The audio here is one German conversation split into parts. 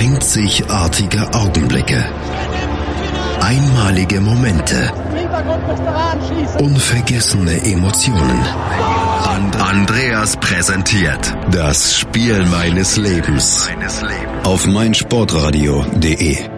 Einzigartige Augenblicke. Einmalige Momente. Unvergessene Emotionen. And Andreas präsentiert das Spiel meines Lebens auf meinsportradio.de.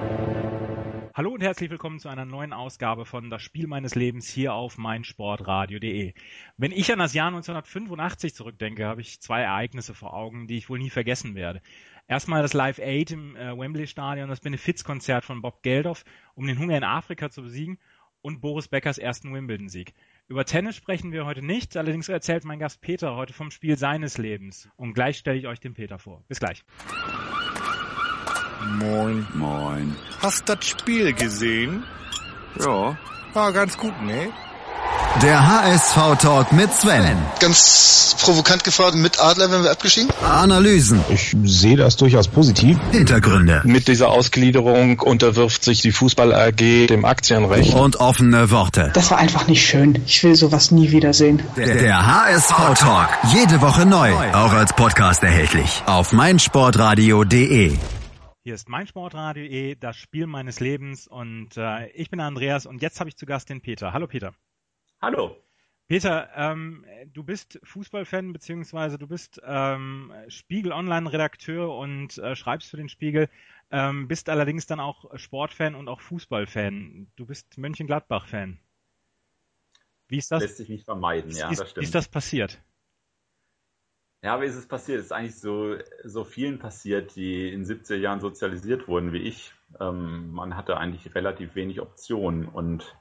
Hallo und herzlich willkommen zu einer neuen Ausgabe von Das Spiel meines Lebens hier auf meinsportradio.de. Wenn ich an das Jahr 1985 zurückdenke, habe ich zwei Ereignisse vor Augen, die ich wohl nie vergessen werde. Erstmal das Live Aid im äh, Wembley Stadion, das Benefizkonzert von Bob Geldof, um den Hunger in Afrika zu besiegen und Boris Beckers ersten Wimbledon-Sieg. Über Tennis sprechen wir heute nicht, allerdings erzählt mein Gast Peter heute vom Spiel seines Lebens. Und gleich stelle ich euch den Peter vor. Bis gleich. Moin. Moin. Hast das Spiel gesehen? Ja. War ganz gut, ne? Der HSV-Talk mit Sven. Ganz provokant gefragt, mit Adler werden wir abgeschieden? Analysen, Ich sehe das durchaus positiv. Hintergründe Mit dieser Ausgliederung unterwirft sich die Fußball AG dem Aktienrecht. und offene Worte. Das war einfach nicht schön. Ich will sowas nie wiedersehen. Der, der HSV-Talk. Jede Woche neu. Auch als Podcast erhältlich. Auf meinsportradio.de. Hier ist meinsportradio.de, das Spiel meines Lebens und äh, ich bin Andreas und jetzt habe ich zu Gast den Peter. Hallo Peter. Hallo. Peter, ähm, du bist Fußballfan beziehungsweise du bist ähm, Spiegel Online-Redakteur und äh, schreibst für den Spiegel, ähm, bist allerdings dann auch Sportfan und auch Fußballfan. Du bist Mönchengladbach-Fan. Wie ist das? Lässt sich nicht vermeiden, ja, wie, ist, das wie stimmt. ist das passiert? Ja, wie ist es passiert? Es ist eigentlich so, so vielen passiert, die in 70er Jahren sozialisiert wurden wie ich. Ähm, man hatte eigentlich relativ wenig Optionen und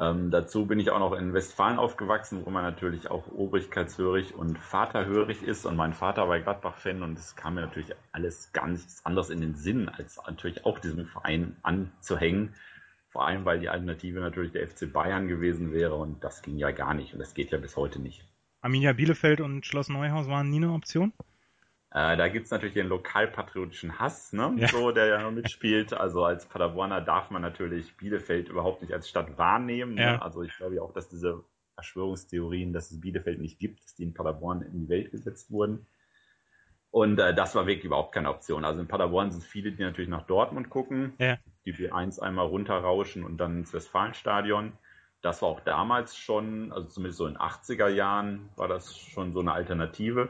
ähm, dazu bin ich auch noch in Westfalen aufgewachsen, wo man natürlich auch obrigkeitshörig und vaterhörig ist. Und mein Vater war Gladbach-Fan und es kam mir natürlich alles ganz anders in den Sinn, als natürlich auch diesem Verein anzuhängen. Vor allem, weil die Alternative natürlich der FC Bayern gewesen wäre und das ging ja gar nicht und das geht ja bis heute nicht. Arminia Bielefeld und Schloss Neuhaus waren nie eine Option? Äh, da gibt's natürlich den lokalpatriotischen Hass, ne? Ja. so, der ja noch mitspielt. Also als Paderborner darf man natürlich Bielefeld überhaupt nicht als Stadt wahrnehmen. Ja. Ne? Also ich glaube ja auch, dass diese Verschwörungstheorien, dass es Bielefeld nicht gibt, dass die in Paderborn in die Welt gesetzt wurden. Und äh, das war wirklich überhaupt keine Option. Also in Paderborn sind viele, die natürlich nach Dortmund gucken, Ja. die B1 einmal runterrauschen und dann ins Westfalenstadion. Das war auch damals schon, also zumindest so in 80er Jahren war das schon so eine Alternative.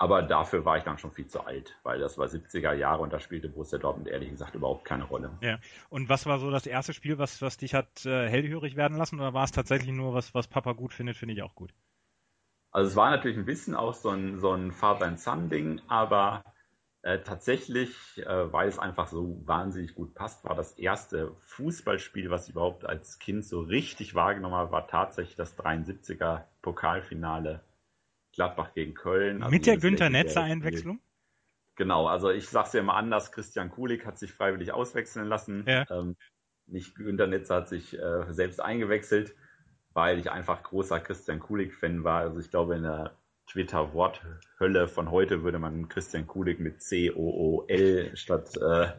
Aber dafür war ich dann schon viel zu alt, weil das war 70er Jahre und da spielte Borussia Dortmund ehrlich gesagt überhaupt keine Rolle. Ja. Und was war so das erste Spiel, was, was dich hat äh, hellhörig werden lassen oder war es tatsächlich nur was, was Papa gut findet, finde ich auch gut? Also es war natürlich ein bisschen auch so ein, so ein Father-and-Son-Ding, aber äh, tatsächlich, äh, weil es einfach so wahnsinnig gut passt, war das erste Fußballspiel, was ich überhaupt als Kind so richtig wahrgenommen habe, war tatsächlich das 73er Pokalfinale Gladbach gegen Köln. Also Mit der Günther Netzer. Einwechslung? Genau, also ich sag's ja immer anders, Christian Kulik hat sich freiwillig auswechseln lassen. Ja. Ähm, nicht Günter Netzer hat sich äh, selbst eingewechselt, weil ich einfach großer Christian Kulik-Fan war. Also ich glaube, in der Twitter-Worthölle von heute würde man Christian Kulik mit C-O-O-L statt äh,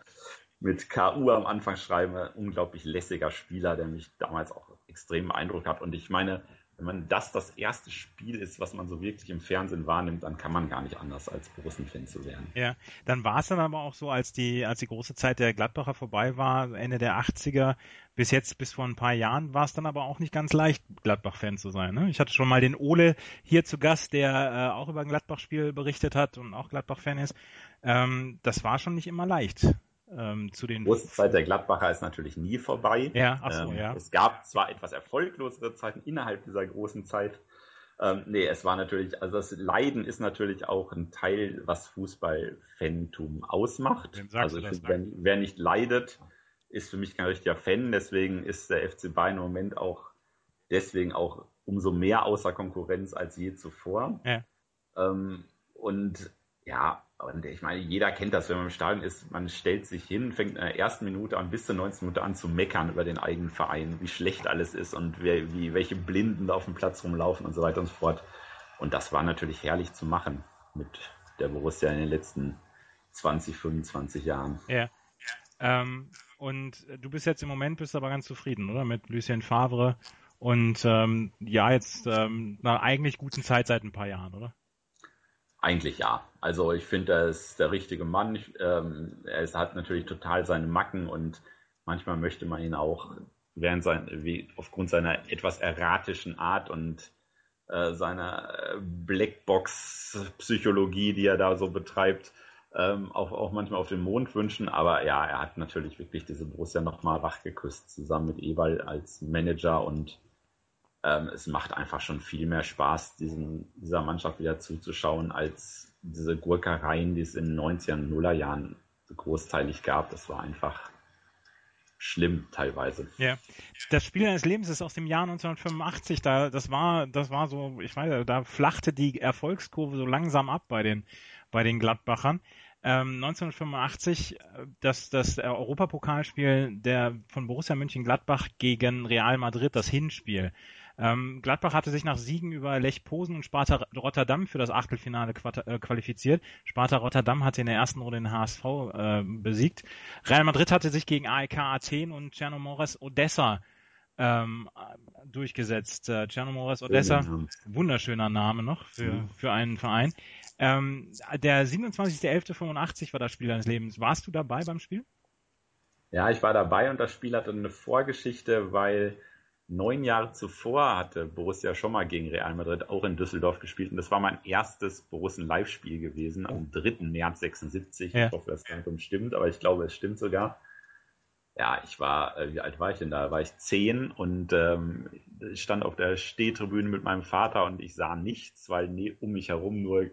mit K-U am Anfang schreiben. Unglaublich lässiger Spieler, der mich damals auch extrem beeindruckt hat. Und ich meine, wenn man das das erste Spiel ist, was man so wirklich im Fernsehen wahrnimmt, dann kann man gar nicht anders als Borussen-Fan zu werden. Ja, dann war es dann aber auch so, als die, als die große Zeit der Gladbacher vorbei war, Ende der 80er, bis jetzt, bis vor ein paar Jahren, war es dann aber auch nicht ganz leicht, Gladbach-Fan zu sein. Ne? Ich hatte schon mal den Ole hier zu Gast, der äh, auch über ein Gladbach-Spiel berichtet hat und auch Gladbach-Fan ist. Ähm, das war schon nicht immer leicht. Ähm, zu den Die große Zeit der Gladbacher ist natürlich nie vorbei. Ja, ach so, ähm, ja. Es gab zwar etwas erfolglosere Zeiten innerhalb dieser großen Zeit. Ähm, nee, es war natürlich, also das Leiden ist natürlich auch ein Teil, was Fußball-Fantum ausmacht. Also das, wer, wer nicht leidet, ist für mich kein richtiger Fan. Deswegen ist der FC Bayern im Moment auch deswegen auch umso mehr außer Konkurrenz als je zuvor. Ja. Ähm, und ja, und ich meine, jeder kennt das, wenn man im Stadion ist, man stellt sich hin, fängt in der ersten Minute an bis zur 19. Minute an zu meckern über den eigenen Verein, wie schlecht alles ist und wer, wie, welche Blinden da auf dem Platz rumlaufen und so weiter und so fort. Und das war natürlich herrlich zu machen mit der Borussia in den letzten 20, 25 Jahren. Ja. Ähm, und du bist jetzt im Moment bist aber ganz zufrieden, oder? Mit Lucien Favre und ähm, ja, jetzt ähm, nach eigentlich guten Zeit seit ein paar Jahren, oder? Eigentlich ja. Also ich finde, er ist der richtige Mann. Ich, ähm, er hat natürlich total seine Macken und manchmal möchte man ihn auch während sein, wie, aufgrund seiner etwas erratischen Art und äh, seiner Blackbox-Psychologie, die er da so betreibt, ähm, auch, auch manchmal auf den Mond wünschen. Aber ja, er hat natürlich wirklich diese Borussia nochmal wachgeküsst, zusammen mit Ewald als Manager und ähm, es macht einfach schon viel mehr Spaß, diesen, dieser Mannschaft wieder zuzuschauen, als diese Gurkereien, die es in den 90er und Nullerjahren großteilig gab. Das war einfach schlimm teilweise. Ja, das Spiel eines Lebens ist aus dem Jahr 1985. Da, das war, das war so, ich weiß, da flachte die Erfolgskurve so langsam ab bei den, bei den Gladbachern. Ähm, 1985 das, das Europapokalspiel der von Borussia Mönchengladbach gegen Real Madrid, das Hinspiel. Ähm, Gladbach hatte sich nach Siegen über Lech Posen und Sparta Rotterdam für das Achtelfinale äh, qualifiziert. Sparta Rotterdam hatte in der ersten Runde den HSV äh, besiegt. Real Madrid hatte sich gegen AEK Athen und Chernomores Odessa ähm, durchgesetzt. Äh, Chernomores Odessa, wunderschöner Name noch für, für einen Verein. Ähm, der 27.11.85 war das Spiel deines Lebens. Warst du dabei beim Spiel? Ja, ich war dabei und das Spiel hatte eine Vorgeschichte, weil Neun Jahre zuvor hatte Borussia schon mal gegen Real Madrid auch in Düsseldorf gespielt und das war mein erstes Borussen-Live-Spiel gewesen am 3. März 76. Ja. Ich hoffe, das Datum stimmt, aber ich glaube, es stimmt sogar. Ja, ich war, äh, wie alt war ich denn da? War ich zehn und ähm, stand auf der Stehtribüne mit meinem Vater und ich sah nichts, weil um mich herum nur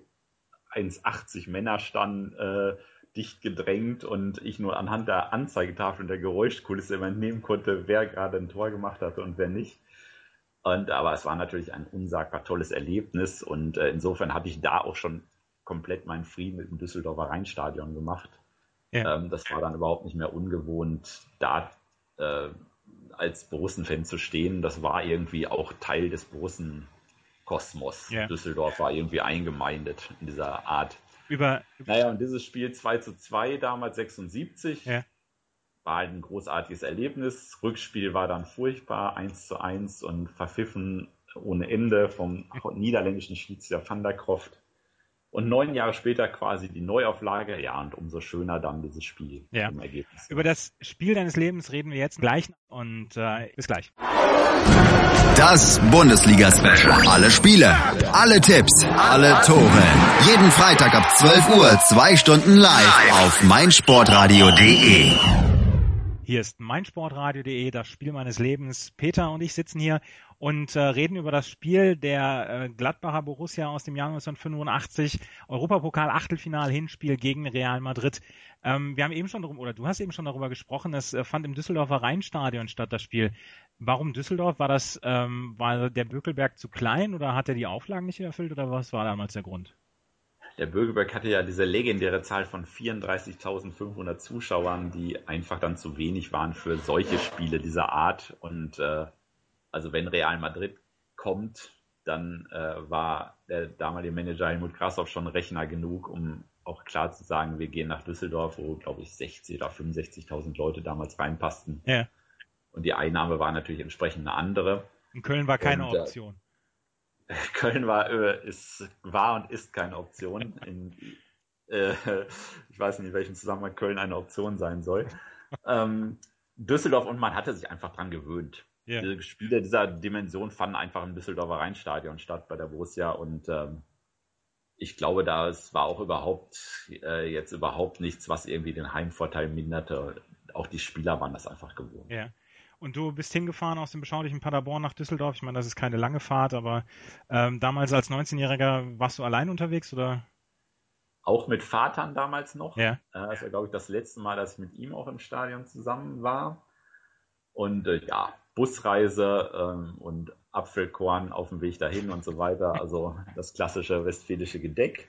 1,80 Männer standen. Äh, dicht gedrängt und ich nur anhand der Anzeigetafel und der Geräuschkulisse immer entnehmen konnte, wer gerade ein Tor gemacht hatte und wer nicht. Und, aber es war natürlich ein unsagbar tolles Erlebnis und äh, insofern hatte ich da auch schon komplett meinen Frieden mit dem Düsseldorfer Rheinstadion gemacht. Ja. Ähm, das war dann überhaupt nicht mehr ungewohnt, da äh, als Borussen-Fan zu stehen. Das war irgendwie auch Teil des Borussen-Kosmos. Ja. Düsseldorf war irgendwie eingemeindet in dieser Art. Über, naja, und dieses Spiel 2 zu 2 damals 76 ja. war halt ein großartiges Erlebnis. Rückspiel war dann furchtbar, 1 zu 1 und verpfiffen ohne Ende vom niederländischen Schiedsrichter Van der Kroft. Und neun Jahre später quasi die Neuauflage. Ja, und umso schöner dann dieses Spiel ja. im Ergebnis. Über das Spiel deines Lebens reden wir jetzt gleich und äh, bis gleich. Das Bundesliga-Special. Alle Spiele, alle Tipps, alle Tore. Jeden Freitag ab 12 Uhr, zwei Stunden live auf meinsportradio.de. Hier ist meinsportradio.de, das Spiel meines Lebens. Peter und ich sitzen hier und äh, reden über das Spiel der äh, Gladbacher Borussia aus dem Jahr 1985, Europapokal Achtelfinal Hinspiel gegen Real Madrid. Ähm, wir haben eben schon darüber, oder du hast eben schon darüber gesprochen, es äh, fand im Düsseldorfer Rheinstadion statt, das Spiel. Warum Düsseldorf? War das, ähm, war der Bökelberg zu klein oder hat er die Auflagen nicht erfüllt oder was war damals der Grund? Der Bökelberg hatte ja diese legendäre Zahl von 34.500 Zuschauern, die einfach dann zu wenig waren für solche Spiele dieser Art und äh, also wenn Real Madrid kommt, dann äh, war der damalige Manager Helmut Krassoff schon Rechner genug, um auch klar zu sagen, wir gehen nach Düsseldorf, wo, glaube ich, 60 oder 65.000 Leute damals reinpassten. Ja. Und die Einnahme war natürlich entsprechend eine andere. In Köln war keine und, äh, Option. Äh, Köln war, äh, ist, war und ist keine Option. In, äh, ich weiß nicht, in welchem Zusammenhang Köln eine Option sein soll. ähm, Düsseldorf und man hatte sich einfach dran gewöhnt. Yeah. Die Spiele dieser Dimension fanden einfach im Düsseldorfer Rheinstadion statt bei der Borussia und ähm, ich glaube, das war auch überhaupt äh, jetzt überhaupt nichts, was irgendwie den Heimvorteil minderte. Auch die Spieler waren das einfach gewohnt. Ja. Und du bist hingefahren aus dem beschaulichen Paderborn nach Düsseldorf. Ich meine, das ist keine lange Fahrt, aber ähm, damals als 19-Jähriger warst du allein unterwegs oder? Auch mit Vatern damals noch. Ja. Äh, das war, glaube ich, das letzte Mal, dass ich mit ihm auch im Stadion zusammen war. Und äh, ja, Busreise ähm, und Apfelkorn auf dem Weg dahin und so weiter. Also das klassische westfälische Gedeck.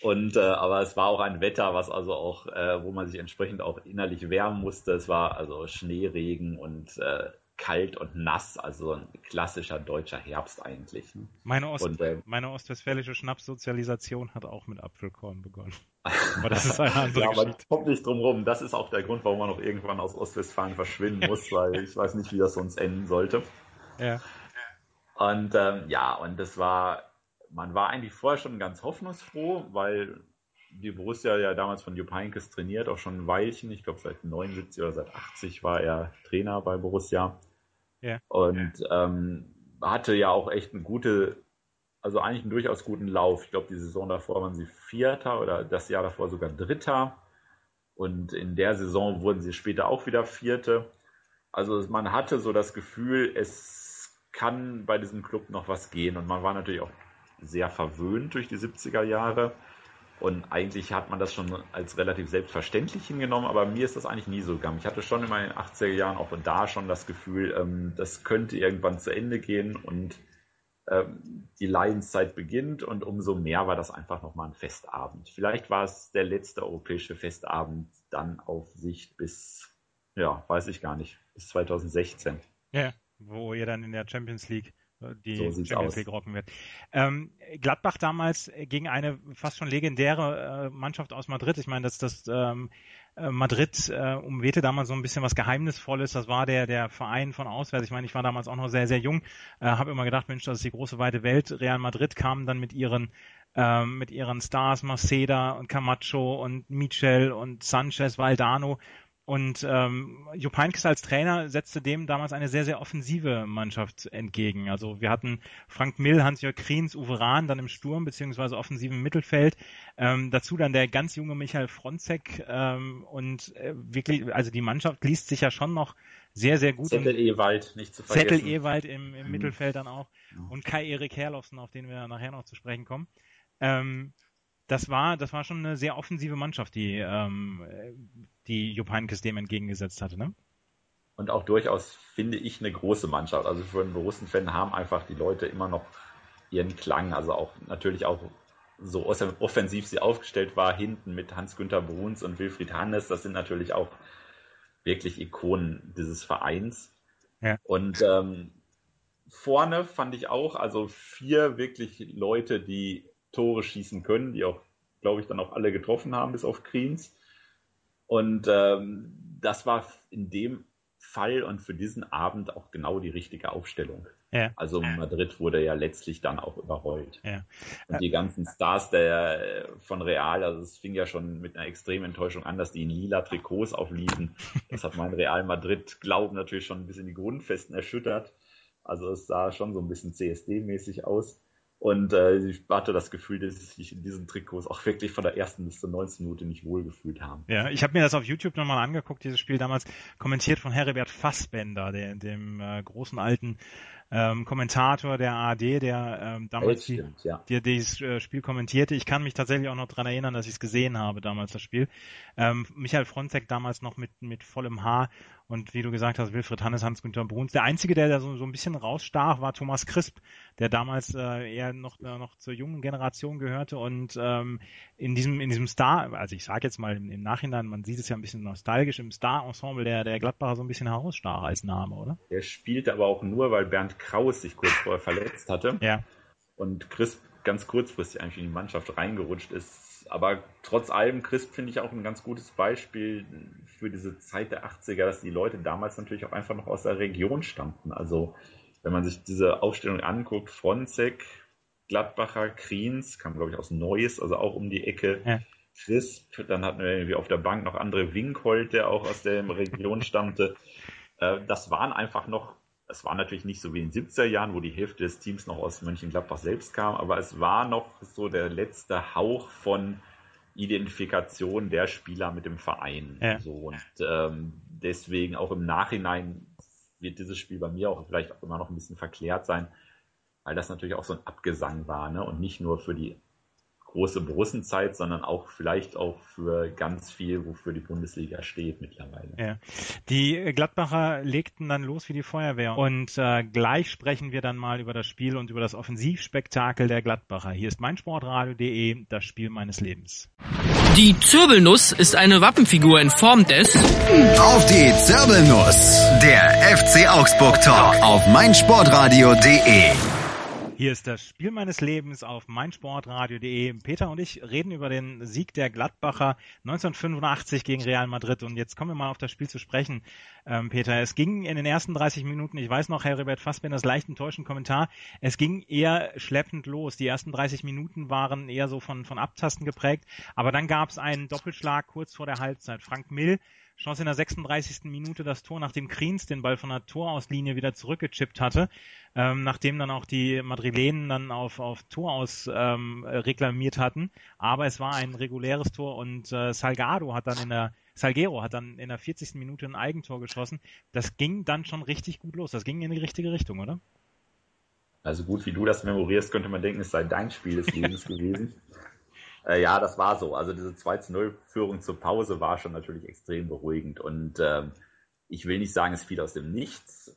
Und äh, aber es war auch ein Wetter, was also auch, äh, wo man sich entsprechend auch innerlich wärmen musste. Es war also Schneeregen und äh, kalt und nass, also ein klassischer deutscher Herbst eigentlich. Ne? Meine, Ost und, äh, meine ostwestfälische Schnapssozialisation hat auch mit Apfelkorn begonnen. Aber das ist eine andere ja, Geschichte. aber kommt nicht drum rum. Das ist auch der Grund, warum man auch irgendwann aus Ostwestfalen verschwinden muss, weil ich weiß nicht, wie das sonst enden sollte. Ja. Und ähm, ja, und das war man war eigentlich vorher schon ganz hoffnungsfroh, weil die Borussia ja damals von Jupp Heynckes trainiert, auch schon ein Weilchen. Ich glaube, seit 79 oder seit 80 war er Trainer bei Borussia. Ja. Und ähm, hatte ja auch echt eine gute, also eigentlich einen durchaus guten Lauf. Ich glaube, die Saison davor waren sie Vierter oder das Jahr davor sogar Dritter. Und in der Saison wurden sie später auch wieder Vierte. Also man hatte so das Gefühl, es kann bei diesem Club noch was gehen. Und man war natürlich auch sehr verwöhnt durch die 70er Jahre. Und eigentlich hat man das schon als relativ selbstverständlich hingenommen, aber mir ist das eigentlich nie so gegangen. Ich hatte schon in meinen 80er Jahren auch da schon das Gefühl, ähm, das könnte irgendwann zu Ende gehen und ähm, die Leidenszeit beginnt und umso mehr war das einfach nochmal ein Festabend. Vielleicht war es der letzte europäische Festabend dann auf Sicht bis, ja, weiß ich gar nicht, bis 2016. Ja, wo ihr dann in der Champions League die so Champions League rocken wird. Ähm, Gladbach damals gegen eine fast schon legendäre äh, Mannschaft aus Madrid. Ich meine, dass das ähm, äh, Madrid äh, umwehte damals so ein bisschen was Geheimnisvolles. Das war der der Verein von auswärts. Ich meine, ich war damals auch noch sehr sehr jung, äh, habe immer gedacht, Mensch, das ist die große weite Welt. Real Madrid kam dann mit ihren ähm, mit ihren Stars Maceda und Camacho und Michel und Sanchez, Valdano und ähm, Jupp Heynckes als Trainer setzte dem damals eine sehr, sehr offensive Mannschaft entgegen. Also wir hatten Frank Mill, Hans-Jörg Kriens, Uwe Rahn dann im Sturm beziehungsweise offensiven Mittelfeld. Ähm, dazu dann der ganz junge Michael Fronzek ähm, und äh, wirklich, also die Mannschaft liest sich ja schon noch sehr, sehr gut. Zettel Ewald, nicht zu vergessen. Zettel Ewald im, im mhm. Mittelfeld dann auch. Und Kai-Erik Herlofsen, auf den wir nachher noch zu sprechen kommen. Ähm, das war, das war schon eine sehr offensive Mannschaft, die, ähm, die Jupp Heynckes dem entgegengesetzt hatte, ne? Und auch durchaus, finde ich, eine große Mannschaft. Also für einen Borussen-Fan haben einfach die Leute immer noch ihren Klang. Also auch natürlich auch so offensiv sie aufgestellt war, hinten mit Hans-Günther Bruns und Wilfried Hannes, das sind natürlich auch wirklich Ikonen dieses Vereins. Ja. Und ähm, vorne fand ich auch, also vier wirklich Leute, die Tore schießen können, die auch, glaube ich, dann auch alle getroffen haben, bis auf Kriens. Und ähm, das war in dem Fall und für diesen Abend auch genau die richtige Aufstellung. Ja. Also Madrid wurde ja letztlich dann auch überrollt. Ja. Und die ganzen Stars der, von Real, also es fing ja schon mit einer extremen Enttäuschung an, dass die in lila Trikots aufliefen. Das hat mein Real Madrid Glauben natürlich schon ein bisschen die Grundfesten erschüttert. Also es sah schon so ein bisschen CSD-mäßig aus. Und äh, ich hatte das Gefühl, dass sie sich in diesen Trikots auch wirklich von der ersten bis zur 19. Minute nicht wohlgefühlt haben. Ja, ich habe mir das auf YouTube nochmal angeguckt, dieses Spiel damals kommentiert von Heribert Fassbender, der, dem äh, großen alten ähm, Kommentator der ARD, der ähm, damals die, ja. die, dieses äh, Spiel kommentierte. Ich kann mich tatsächlich auch noch dran erinnern, dass ich es gesehen habe damals, das Spiel. Ähm, Michael Fronzek damals noch mit, mit vollem Haar und wie du gesagt hast, Wilfried Hannes, Hans-Günther Bruns. Der Einzige, der da so, so ein bisschen rausstach, war Thomas Crisp, der damals äh, eher noch, äh, noch zur jungen Generation gehörte und ähm, in diesem in diesem Star, also ich sage jetzt mal im, im, Nachhinein, man sieht es ja ein bisschen nostalgisch, im Star-Ensemble der, der Gladbacher so ein bisschen herausstach als Name, oder? Der spielte aber auch nur, weil Bernd Kraus sich kurz vorher verletzt hatte. Ja. Und Crisp ganz kurzfristig eigentlich in die Mannschaft reingerutscht ist aber trotz allem, Crisp finde ich auch ein ganz gutes Beispiel für diese Zeit der 80er, dass die Leute damals natürlich auch einfach noch aus der Region stammten. Also wenn man sich diese Aufstellung anguckt, Fronzek, Gladbacher, Kriens, kam glaube ich aus Neues, also auch um die Ecke. Ja. Crisp, dann hatten wir irgendwie auf der Bank noch andere Winkhold, der auch aus der Region stammte. Äh, das waren einfach noch, es war natürlich nicht so wie in den 70er Jahren, wo die Hälfte des Teams noch aus Mönchengladbach selbst kam, aber es war noch so der letzte Hauch von Identifikation der Spieler mit dem Verein. Ja. So, und ähm, deswegen auch im Nachhinein wird dieses Spiel bei mir auch vielleicht auch immer noch ein bisschen verklärt sein, weil das natürlich auch so ein Abgesang war, ne? Und nicht nur für die große Borussenzeit, sondern auch vielleicht auch für ganz viel, wofür die Bundesliga steht mittlerweile. Ja. Die Gladbacher legten dann los wie die Feuerwehr und äh, gleich sprechen wir dann mal über das Spiel und über das Offensivspektakel der Gladbacher. Hier ist meinsportradio.de, das Spiel meines Lebens. Die Zirbelnuss ist eine Wappenfigur in Form des Auf die Zirbelnuss, der FC Augsburg Talk auf meinsportradio.de. Hier ist das Spiel meines Lebens auf meinsportradio.de. Peter und ich reden über den Sieg der Gladbacher 1985 gegen Real Madrid. Und jetzt kommen wir mal auf das Spiel zu sprechen, ähm, Peter. Es ging in den ersten 30 Minuten, ich weiß noch, Herr Robert Fassbenders leicht enttäuschenden Kommentar, es ging eher schleppend los. Die ersten 30 Minuten waren eher so von, von Abtasten geprägt. Aber dann gab es einen Doppelschlag kurz vor der Halbzeit. Frank Mill Chance in der 36. Minute das Tor, nachdem Kriens den Ball von der Torauslinie wieder zurückgechippt hatte, ähm, nachdem dann auch die Madrilenen dann auf, auf Tor aus ähm, reklamiert hatten. Aber es war ein reguläres Tor und äh, Salgado hat dann in der Salguero hat dann in der 40. Minute ein Eigentor geschossen. Das ging dann schon richtig gut los. Das ging in die richtige Richtung, oder? Also gut, wie du das memorierst, könnte man denken, es sei dein Spiel des Lebens gewesen. Äh, ja, das war so. Also diese 2 zu 0 Führung zur Pause war schon natürlich extrem beruhigend. Und ähm, ich will nicht sagen, es fiel aus dem Nichts.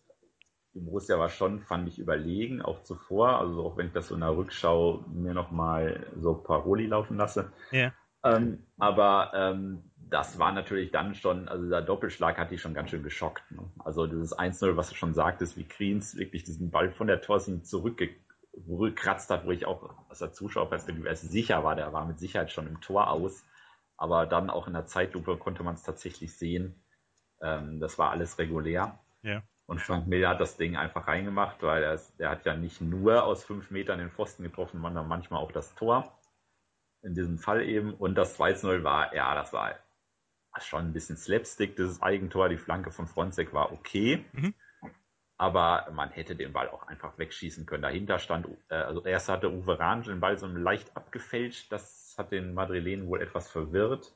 Die Borussia war schon, fand ich, überlegen, auch zuvor. Also auch wenn ich das so in der Rückschau mir nochmal so Paroli laufen lasse. Ja. Ähm, aber ähm, das war natürlich dann schon, also dieser Doppelschlag hat die schon ganz schön geschockt. Ne? Also dieses 1-0, was du schon sagtest, wie Kriens wirklich diesen Ball von der Torsin zurückge gekratzt hat, wo ich auch aus der Zuschauerperspektive erst sicher war, der war mit Sicherheit schon im Tor aus. Aber dann auch in der Zeitlupe konnte man es tatsächlich sehen. Ähm, das war alles regulär. Ja. Und Frank Miller hat das Ding einfach reingemacht, weil er, er hat ja nicht nur aus fünf Metern den Pfosten getroffen, sondern manchmal auch das Tor. In diesem Fall eben. Und das 2-0 war, ja, das war schon ein bisschen Slapstick, dieses Eigentor. Die Flanke von Fronzek war okay. Mhm aber man hätte den Ball auch einfach wegschießen können. Dahinter stand, äh, also erst hatte Uwe Range den Ball so leicht abgefälscht, das hat den Madrilenen wohl etwas verwirrt.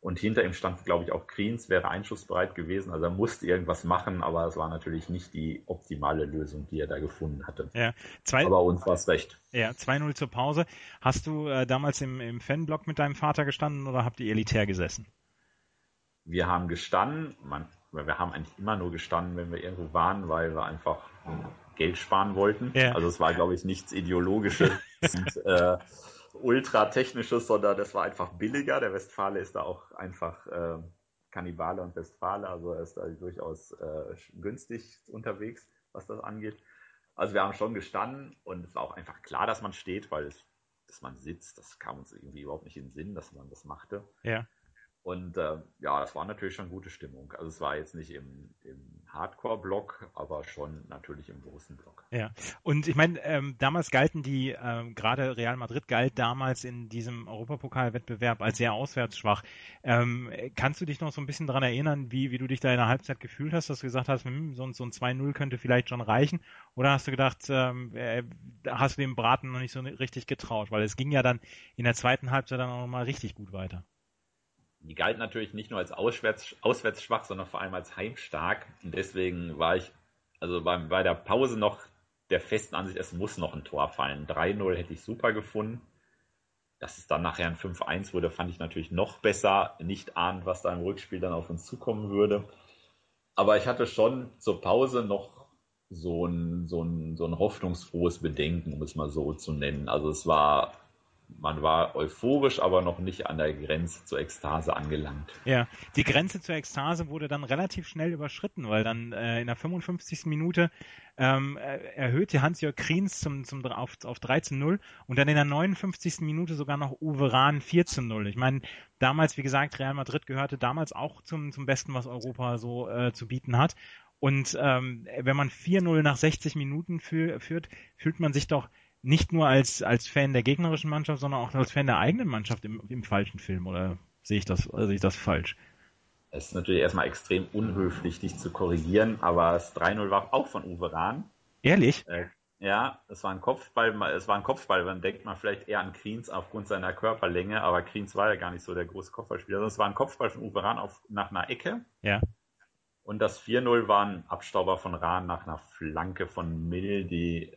Und hinter ihm stand, glaube ich, auch Kriens, wäre einschussbereit gewesen. Also er musste irgendwas machen, aber es war natürlich nicht die optimale Lösung, die er da gefunden hatte. Ja, zwei, aber uns war es recht. Ja, 2-0 zur Pause. Hast du äh, damals im, im Fanblock mit deinem Vater gestanden oder habt ihr elitär gesessen? Wir haben gestanden, man weil wir haben eigentlich immer nur gestanden, wenn wir irgendwo waren, weil wir einfach Geld sparen wollten. Ja. Also es war, glaube ich, nichts Ideologisches und äh, ultra-technisches, sondern das war einfach billiger. Der Westfale ist da auch einfach äh, Kannibale und Westfale, also er ist da durchaus äh, günstig unterwegs, was das angeht. Also wir haben schon gestanden und es war auch einfach klar, dass man steht, weil es, dass man sitzt, das kam uns irgendwie überhaupt nicht in den Sinn, dass man das machte. Ja. Und äh, ja, das war natürlich schon gute Stimmung. Also es war jetzt nicht im, im Hardcore-Block, aber schon natürlich im großen Block. Ja, und ich meine, ähm, damals galten die, ähm, gerade Real Madrid galt damals in diesem Europapokalwettbewerb als sehr auswärtsschwach. Ähm, kannst du dich noch so ein bisschen daran erinnern, wie, wie du dich da in der Halbzeit gefühlt hast, dass du gesagt hast, hm, so, so ein 2-0 könnte vielleicht schon reichen? Oder hast du gedacht, ähm, äh, hast du dem Braten noch nicht so richtig getraut? Weil es ging ja dann in der zweiten Halbzeit dann auch nochmal richtig gut weiter die galten natürlich nicht nur als auswärts, auswärts schwach, sondern vor allem als heimstark. Und deswegen war ich, also bei, bei der Pause noch der festen Ansicht, es muss noch ein Tor fallen. 3-0 hätte ich super gefunden. Dass es dann nachher ein 5-1 wurde, fand ich natürlich noch besser. Nicht ahnt, was da im Rückspiel dann auf uns zukommen würde. Aber ich hatte schon zur Pause noch so ein, so ein, so ein hoffnungsfrohes Bedenken, um es mal so zu nennen. Also es war man war euphorisch, aber noch nicht an der Grenze zur Ekstase angelangt. Ja, die Grenze zur Ekstase wurde dann relativ schnell überschritten, weil dann äh, in der 55. Minute ähm, erhöhte Hans-Jörg Kriens zum, zum, auf, auf 13-0 und dann in der 59. Minute sogar noch Uwe Rahn 14-0. Ich meine, damals, wie gesagt, Real Madrid gehörte damals auch zum, zum Besten, was Europa so äh, zu bieten hat. Und ähm, wenn man 4-0 nach 60 Minuten führt, fühlt man sich doch nicht nur als, als Fan der gegnerischen Mannschaft, sondern auch als Fan der eigenen Mannschaft im, im falschen Film oder sehe ich das, sehe ich das falsch? Es ist natürlich erstmal extrem unhöflich, dich zu korrigieren, aber das 3-0 war auch von Uwe Rahn. Ehrlich? Äh, ja, es war ein Kopfball, es war ein Kopfball, dann denkt man vielleicht eher an Kriens aufgrund seiner Körperlänge, aber Kriens war ja gar nicht so der große Kopfballspieler, sondern es war ein Kopfball von Uwe Rahn auf, nach einer Ecke. Ja. Und das 4-0 war ein Abstauber von Rahn nach einer Flanke von Mill, die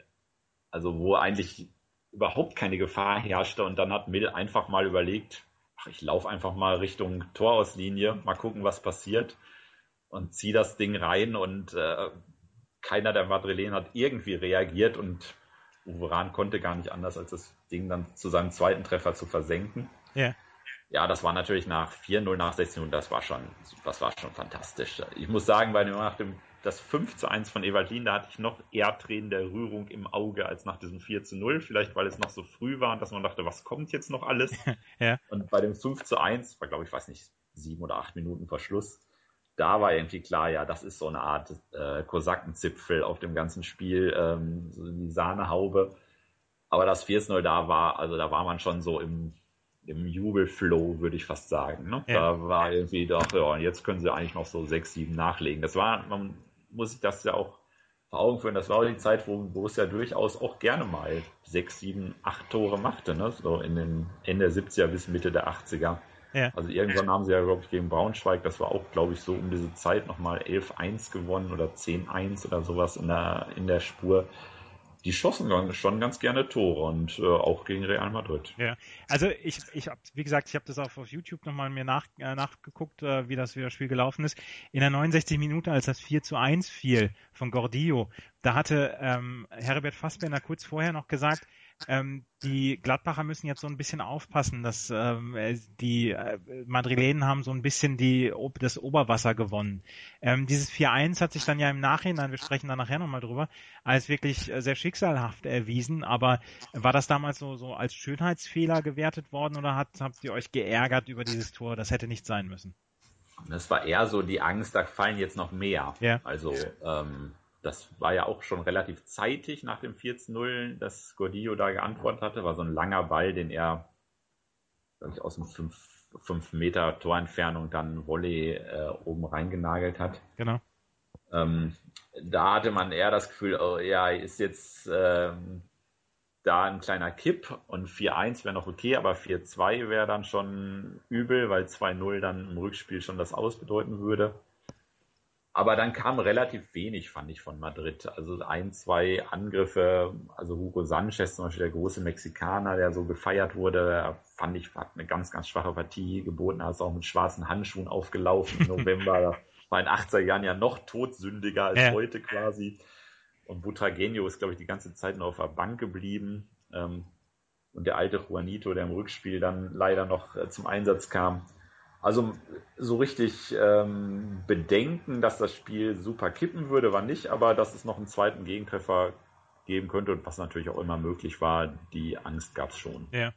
also wo eigentlich überhaupt keine Gefahr herrschte und dann hat Mill einfach mal überlegt, ach, ich laufe einfach mal Richtung Torauslinie, mal gucken, was passiert und ziehe das Ding rein und äh, keiner der Madrilen hat irgendwie reagiert und Uwe Rahn konnte gar nicht anders, als das Ding dann zu seinem zweiten Treffer zu versenken. Ja. ja, das war natürlich nach 4-0 nach 16 Minuten, das war schon, das war schon fantastisch. Ich muss sagen, bei dem, nach dem das 5 zu 1 von Evalin, da hatte ich noch eher Tränen der Rührung im Auge als nach diesem 4 zu 0. Vielleicht, weil es noch so früh war und dass man dachte, was kommt jetzt noch alles? ja. Und bei dem 5 zu 1, war glaube ich, weiß nicht, sieben oder acht Minuten vor Schluss, da war irgendwie klar, ja, das ist so eine Art äh, Kosakenzipfel auf dem ganzen Spiel, ähm, so die Sahnehaube. Aber das 4-0 da war, also da war man schon so im, im Jubelflow, würde ich fast sagen. Ne? Ja. Da war irgendwie doch, ja, und jetzt können sie eigentlich noch so sechs, sieben nachlegen. Das war, man muss sich das ja auch vor Augen führen, das war auch die Zeit, wo Borussia durchaus auch gerne mal sechs, sieben, acht Tore machte, ne? so in den Ende der 70er bis Mitte der 80er. Ja. Also irgendwann haben sie ja, glaube ich, gegen Braunschweig, das war auch, glaube ich, so um diese Zeit nochmal 11-1 gewonnen oder 10-1 oder sowas in der, in der Spur die schossen schon ganz gerne Tore und äh, auch gegen Real Madrid. Ja, also ich, ich hab, wie gesagt, ich habe das auch auf YouTube nochmal mir nach, äh, nachgeguckt, äh, wie das, wie das Spiel gelaufen ist. In der 69 Minute, als das 4 zu 1 fiel von Gordillo, da hatte ähm, Herbert Fassbender kurz vorher noch gesagt, ähm, die Gladbacher müssen jetzt so ein bisschen aufpassen, dass ähm, äh, die äh, Madrilenen haben so ein bisschen die, das Oberwasser gewonnen. Ähm, dieses 4-1 hat sich dann ja im Nachhinein, wir sprechen da nachher nochmal drüber, als wirklich äh, sehr schicksalhaft erwiesen. Aber war das damals so, so als Schönheitsfehler gewertet worden oder hat, habt ihr euch geärgert über dieses Tor? Das hätte nicht sein müssen. Das war eher so die Angst, da fallen jetzt noch mehr. Ja. Also ähm, das war ja auch schon relativ zeitig nach dem 4-0, dass Gordillo da geantwortet hatte. War so ein langer Ball, den er ich, aus dem 5 Meter Torentfernung dann Volley äh, oben reingenagelt hat. Genau. Ähm, da hatte man eher das Gefühl, oh, ja, ist jetzt ähm, da ein kleiner Kipp und 4-1 wäre noch okay, aber 4-2 wäre dann schon übel, weil 2-0 dann im Rückspiel schon das Aus bedeuten würde. Aber dann kam relativ wenig, fand ich, von Madrid. Also ein, zwei Angriffe, also Hugo Sanchez zum Beispiel, der große Mexikaner, der so gefeiert wurde, fand ich, hat eine ganz, ganz schwache Partie geboten. Er ist auch mit schwarzen Handschuhen aufgelaufen im November. war in den 80er Jahren ja noch todsündiger als ja. heute quasi. Und Butragenio ist, glaube ich, die ganze Zeit nur auf der Bank geblieben. Ähm, und der alte Juanito, der im Rückspiel dann leider noch äh, zum Einsatz kam, also so richtig ähm, Bedenken, dass das Spiel super kippen würde, war nicht, aber dass es noch einen zweiten Gegentreffer geben könnte und was natürlich auch immer möglich war, die Angst gab es schon. Ja.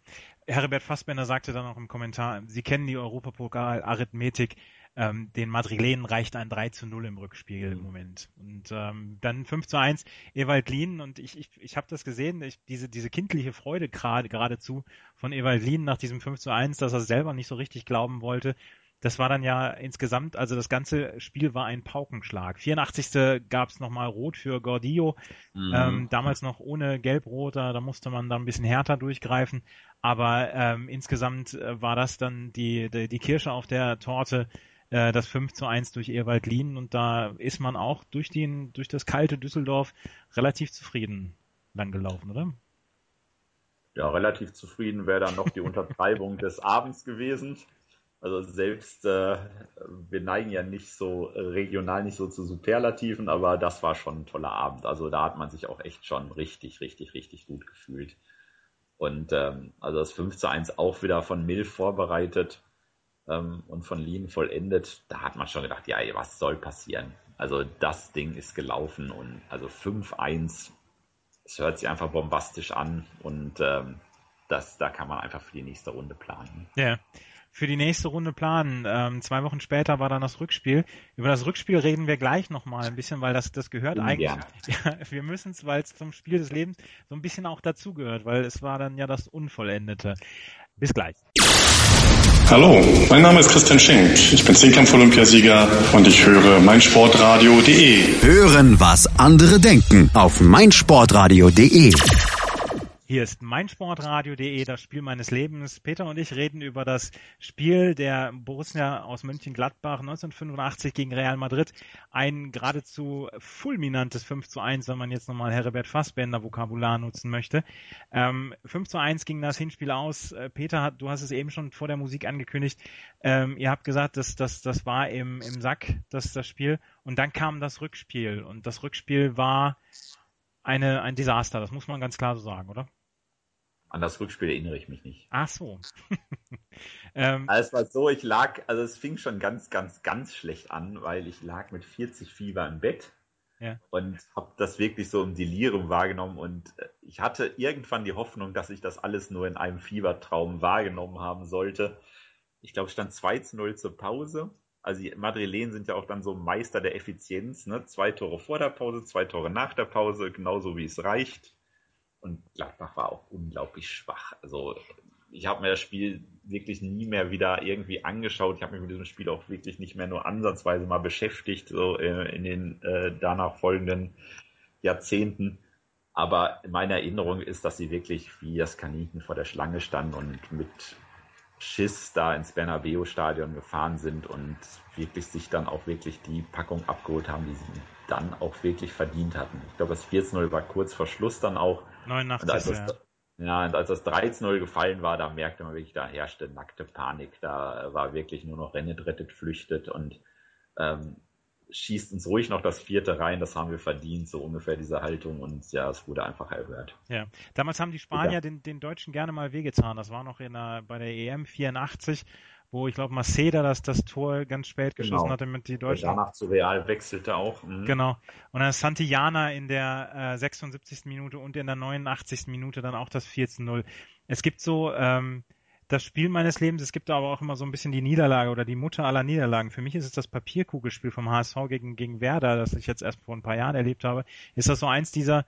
Herbert Fassbender sagte dann auch im Kommentar, Sie kennen die Europapokal-Arithmetik, ähm, den Madrilenen reicht ein 3 zu 0 im Rückspiel im Moment. Und ähm, dann 5 zu 1 Ewald Lien und ich, ich, ich habe das gesehen, ich, diese, diese kindliche Freude grad, geradezu von Ewald Lien nach diesem 5 zu 1, dass er selber nicht so richtig glauben wollte. Das war dann ja insgesamt, also das ganze Spiel war ein Paukenschlag. 84. gab es nochmal Rot für Gordillo, mhm. ähm, damals noch ohne Gelb-Rot, da, da musste man dann ein bisschen härter durchgreifen. Aber ähm, insgesamt äh, war das dann die, die, die Kirsche auf der Torte, äh, das 5 zu 1 durch Ewald Lien und da ist man auch durch, den, durch das kalte Düsseldorf relativ zufrieden lang gelaufen, oder? Ja, relativ zufrieden wäre dann noch die Untertreibung des Abends gewesen. Also selbst, äh, wir neigen ja nicht so regional nicht so zu Superlativen, aber das war schon ein toller Abend. Also da hat man sich auch echt schon richtig, richtig, richtig gut gefühlt. Und ähm, also das 5 zu 1 auch wieder von Mill vorbereitet ähm, und von Lean vollendet, da hat man schon gedacht, ja, was soll passieren? Also das Ding ist gelaufen und also 5-1, es hört sich einfach bombastisch an und ähm, das, da kann man einfach für die nächste Runde planen. Ja, für die nächste Runde planen. Ähm, zwei Wochen später war dann das Rückspiel. Über das Rückspiel reden wir gleich nochmal ein bisschen, weil das, das gehört eigentlich. Ja, wir müssen es, weil es zum Spiel des Lebens so ein bisschen auch dazugehört, weil es war dann ja das Unvollendete. Bis gleich. Hallo, mein Name ist Christian Schenk. Ich bin Zehnkampf-Olympiasieger und ich höre meinsportradio.de. Hören, was andere denken auf meinsportradio.de. Hier ist meinsportradio.de, das Spiel meines Lebens. Peter und ich reden über das Spiel der Borussia aus Mönchengladbach 1985 gegen Real Madrid. Ein geradezu fulminantes 5 zu 1, wenn man jetzt nochmal Herbert Fassbender Vokabular nutzen möchte. Ähm, 5 zu 1 ging das Hinspiel aus. Äh, Peter, du hast es eben schon vor der Musik angekündigt. Ähm, ihr habt gesagt, dass das, das war im, im Sack, das, das Spiel. Und dann kam das Rückspiel. Und das Rückspiel war eine, ein Desaster, das muss man ganz klar so sagen, oder? An das Rückspiel erinnere ich mich nicht. Ach so. ähm, also es war so, ich lag, also es fing schon ganz, ganz, ganz schlecht an, weil ich lag mit 40 Fieber im Bett ja. und habe das wirklich so im Delirium wahrgenommen und äh, ich hatte irgendwann die Hoffnung, dass ich das alles nur in einem Fiebertraum wahrgenommen haben sollte. Ich glaube, stand 2 zu 0 zur Pause. Also die Madrilen sind ja auch dann so Meister der Effizienz, ne? Zwei Tore vor der Pause, zwei Tore nach der Pause, genauso wie es reicht. Und Gladbach war auch unglaublich schwach. Also ich habe mir das Spiel wirklich nie mehr wieder irgendwie angeschaut. Ich habe mich mit diesem Spiel auch wirklich nicht mehr nur ansatzweise mal beschäftigt, so äh, in den äh, danach folgenden Jahrzehnten. Aber meine Erinnerung ist, dass sie wirklich wie das Kaninchen vor der Schlange standen und mit Schiss da ins Bernabeu-Stadion gefahren sind und wirklich sich dann auch wirklich die Packung abgeholt haben, die sie dann auch wirklich verdient hatten. Ich glaube, das 4-0 war kurz vor Schluss dann auch. 89, und als das, ja. Ja, und als das 13-0 gefallen war, da merkte man wirklich, da herrschte nackte Panik. Da war wirklich nur noch rennet, rettet, flüchtet und ähm, schießt uns ruhig noch das vierte rein, das haben wir verdient, so ungefähr diese Haltung und ja, es wurde einfach erhört. Ja, damals haben die Spanier den, den Deutschen gerne mal wehgetan. Das war noch in der, bei der EM 84, wo ich glaube Maceda das, das Tor ganz spät geschossen Genau. hatte mit die Deutschen. Der danach zu Real wechselte auch. mhm. Genau. Und dann Santillana in der äh, 76. Minute und in der 89. Minute dann auch das 4 zu 0. Es gibt so ähm, das Spiel meines Lebens, es gibt aber auch immer so ein bisschen die Niederlage oder die Mutter aller Niederlagen. Für mich ist es das Papierkugelspiel vom HSV gegen, gegen Werder, das ich jetzt erst vor ein paar Jahren erlebt habe. Ist das so eins dieser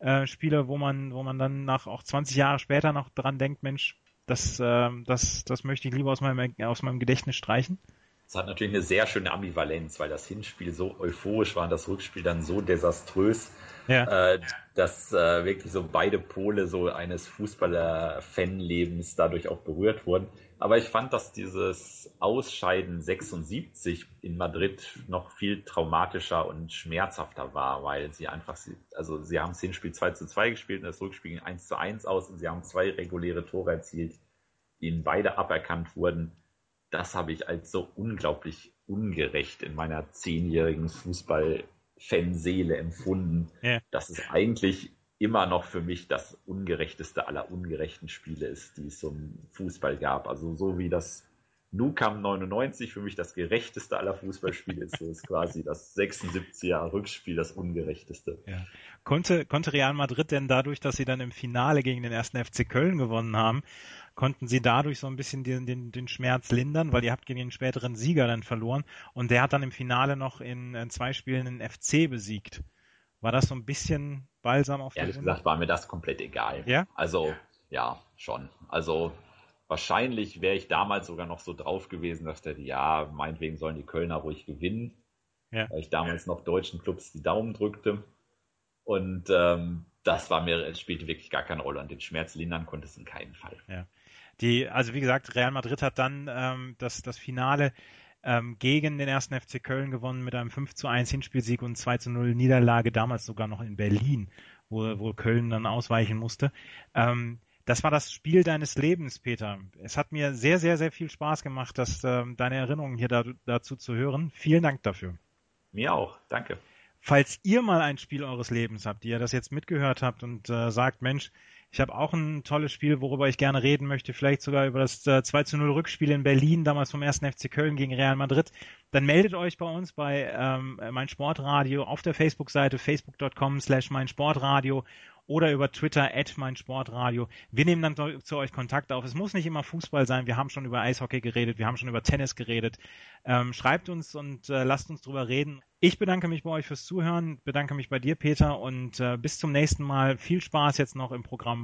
äh, Spiele, wo man, wo man dann nach auch 20 Jahre später noch dran denkt, Mensch, das, äh, das, das möchte ich lieber aus meinem, aus meinem Gedächtnis streichen? Es hat natürlich eine sehr schöne Ambivalenz, weil das Hinspiel so euphorisch war und das Rückspiel dann so desaströs, Ja. äh, dass äh, wirklich so beide Pole so eines Fußballer-Fanlebens dadurch auch berührt wurden. Aber ich fand, dass dieses Ausscheiden 76 in Madrid noch viel traumatischer und schmerzhafter war, weil sie einfach, also sie haben das Hinspiel 2 zu 2 gespielt und das Rückspiel ging 1 zu 1 aus und sie haben zwei reguläre Tore erzielt, die ihnen beide aberkannt wurden das habe ich als so unglaublich ungerecht in meiner zehnjährigen Fußball-Fanseele empfunden. Ja. Dass es eigentlich immer noch für mich das ungerechteste aller ungerechten Spiele ist, die es im Fußball gab. Also so wie das Nukam 99 für mich das gerechteste aller Fußballspiele ist, so ist quasi das 76er Rückspiel das ungerechteste. Ja. Konnte, konnte Real Madrid denn dadurch, dass sie dann im Finale gegen den ersten FC Köln gewonnen haben, konnten sie dadurch so ein bisschen den, den, den Schmerz lindern, weil ihr habt gegen den späteren Sieger dann verloren und der hat dann im Finale noch in, in zwei Spielen den FC besiegt. War das so ein bisschen Balsam auf Ehrlich gesagt war mir das komplett egal. Ja? Also, ja, schon. Also, wahrscheinlich wäre ich damals sogar noch so drauf gewesen, dass der, ja, meinetwegen sollen die Kölner ruhig gewinnen. Ja. Weil ich damals noch deutschen Clubs die Daumen drückte. Und ähm, das war mir, es spielte wirklich gar keine Rolle. Und den Schmerz lindern konnte es in keinen Fall. Ja. Die, also wie gesagt, Real Madrid hat dann ähm, das, das Finale ähm, gegen den ersten FC Köln gewonnen mit einem 5 zu 1 Hinspielsieg und 2 zu 0 Niederlage, damals sogar noch in Berlin, wo, wo Köln dann ausweichen musste. Ähm, das war das Spiel deines Lebens, Peter. Es hat mir sehr, sehr, sehr viel Spaß gemacht, das, ähm, deine Erinnerungen hier da, dazu zu hören. Vielen Dank dafür. Mir auch, danke. Falls ihr mal ein Spiel eures Lebens habt, ihr das jetzt mitgehört habt und äh, sagt, Mensch, ich habe auch ein tolles Spiel, worüber ich gerne reden möchte, vielleicht sogar über das äh, 2 zu 0 Rückspiel in Berlin, damals vom 1. FC Köln gegen Real Madrid, dann meldet euch bei uns bei ähm, mein Sportradio auf der Facebook-Seite facebook.com slash mein Sportradio oder über Twitter at mein Sportradio. Wir nehmen dann zu, euch Kontakt auf. Es muss nicht immer Fußball sein. Wir haben schon über Eishockey geredet, wir haben schon über Tennis geredet. Ähm, schreibt uns und äh, lasst uns drüber reden. Ich bedanke mich bei euch fürs Zuhören, bedanke mich bei dir, Peter, und äh, bis zum nächsten Mal. Viel Spaß jetzt noch im Programm